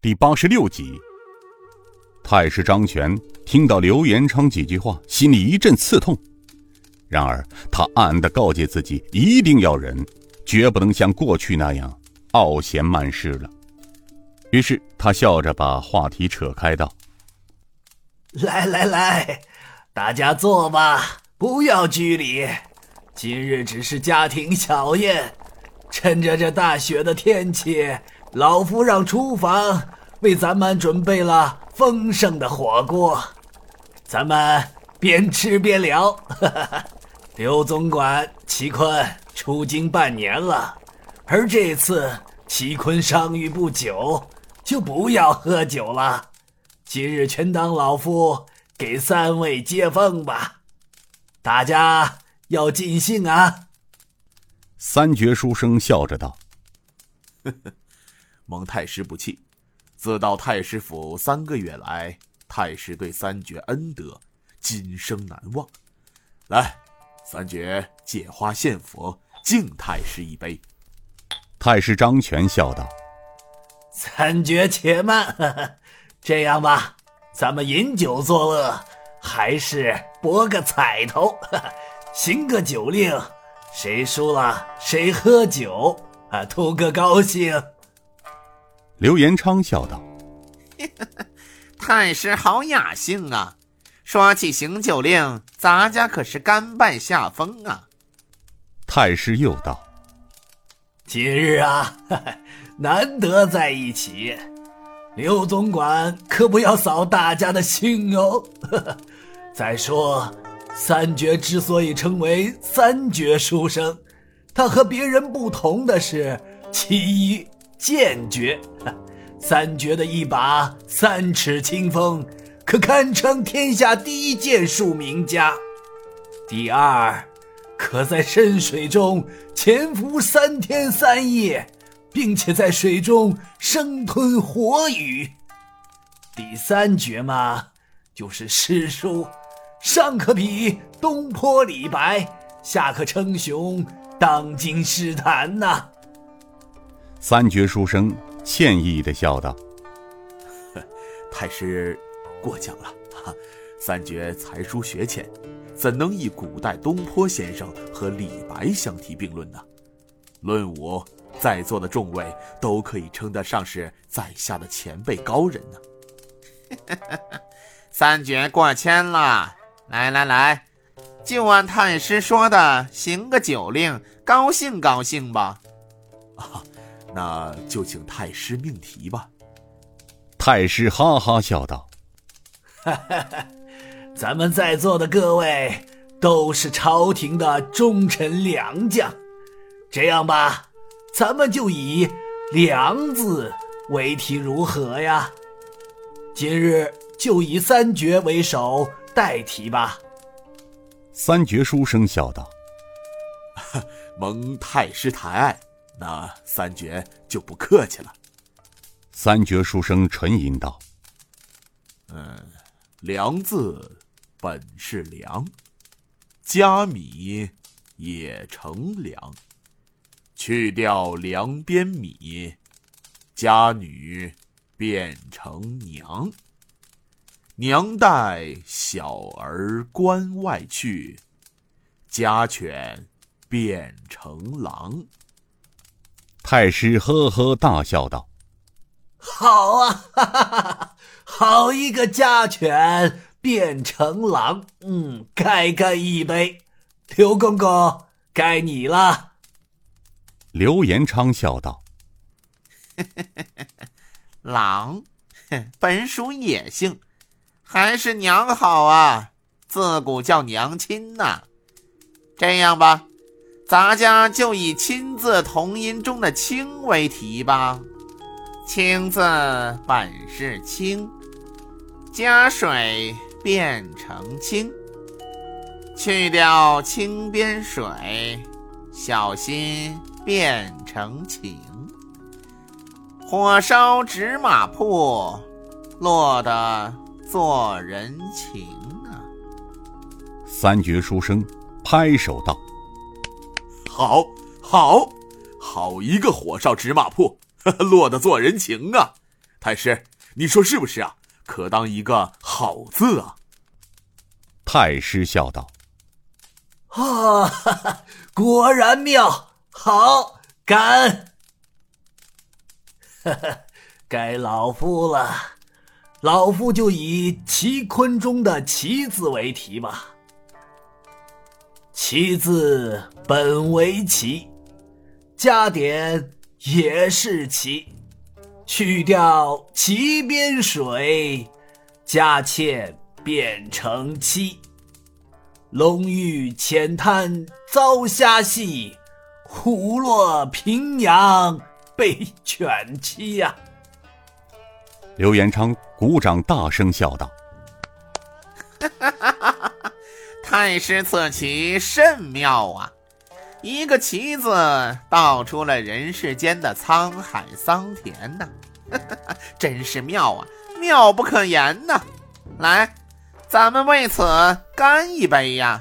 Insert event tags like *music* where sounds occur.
第八十六集。太师张全听到刘延昌几句话，心里一阵刺痛。然而，他暗暗的告诫自己，一定要忍，绝不能像过去那样傲贤慢事了。于是，他笑着把话题扯开，道：“来来来，大家坐吧，不要拘礼。今日只是家庭小宴，趁着这大雪的天气。”老夫让厨房为咱们准备了丰盛的火锅，咱们边吃边聊。*laughs* 刘总管齐坤出京半年了，而这次齐坤伤愈不久，就不要喝酒了。今日全当老夫给三位接风吧，大家要尽兴啊！三绝书生笑着道：“呵呵。”蒙太师不弃，自到太师府三个月来，太师对三绝恩德，今生难忘。来，三绝借花献佛，敬太师一杯。太师张全笑道：“三绝且慢，这样吧，咱们饮酒作乐，还是博个彩头，行个酒令，谁输了谁喝酒，啊，图个高兴。”刘延昌笑道：“ *laughs* 太师好雅兴啊！说起行酒令，咱家可是甘拜下风啊。”太师又道：“今日啊，*laughs* 难得在一起，刘总管可不要扫大家的兴哦。*laughs* 再说，三绝之所以称为三绝书生，他和别人不同的是，其一。”剑诀，三绝的一把三尺清风，可堪称天下第一剑术名家。第二，可在深水中潜伏三天三夜，并且在水中生吞活鱼。第三绝嘛，就是诗书，上可比东坡李白，下可称雄当今诗坛呐。三绝书生歉意的笑道：“ *laughs* 太师过奖了。三绝才疏学浅，怎能以古代东坡先生和李白相提并论呢？论武，在座的众位都可以称得上是在下的前辈高人呢。*laughs* 三绝过谦了。来来来，就按太师说的行个酒令，高兴高兴吧。”啊。那就请太师命题吧。太师哈哈笑道：“哈哈哈，咱们在座的各位都是朝廷的忠臣良将，这样吧，咱们就以‘良’字为题，如何呀？今日就以三绝为首代题吧。”三绝书生笑道：“ *laughs* 蒙太师抬爱。”那三绝就不客气了。三绝书生沉吟道：“嗯，良字本是良，加米也成良，去掉梁边米，家女变成娘。娘带小儿关外去，家犬变成狼。”太师呵呵大笑道：“好啊，哈哈哈好一个家犬变成狼，嗯，该干一杯。刘公公，该你了。”刘延昌笑道：*laughs* “狼，本属野性，还是娘好啊，自古叫娘亲呐。这样吧。”咱家就以“亲”字同音中的“清”为题吧。清字本是清，加水变成清，去掉清边水，小心变成情。火烧纸马铺，落得做人情啊！三绝书生拍手道。好，好，好一个火烧纸马铺，*laughs* 落得做人情啊！太师，你说是不是啊？可当一个好字啊！太师笑道：“啊，*laughs* 果然妙，好，感恩。*laughs* 该老夫了，老夫就以齐坤中的齐字为题吧。其字本为齐，加点也是齐。”去掉齐边水，加欠变成七。龙遇浅滩遭虾戏，虎落平阳被犬欺呀！刘延昌鼓掌，大声笑道：“太师此棋甚妙啊！一个‘棋’子，道出了人世间的沧海桑田呐！” *laughs* 真是妙啊，妙不可言呐！来，咱们为此干一杯呀！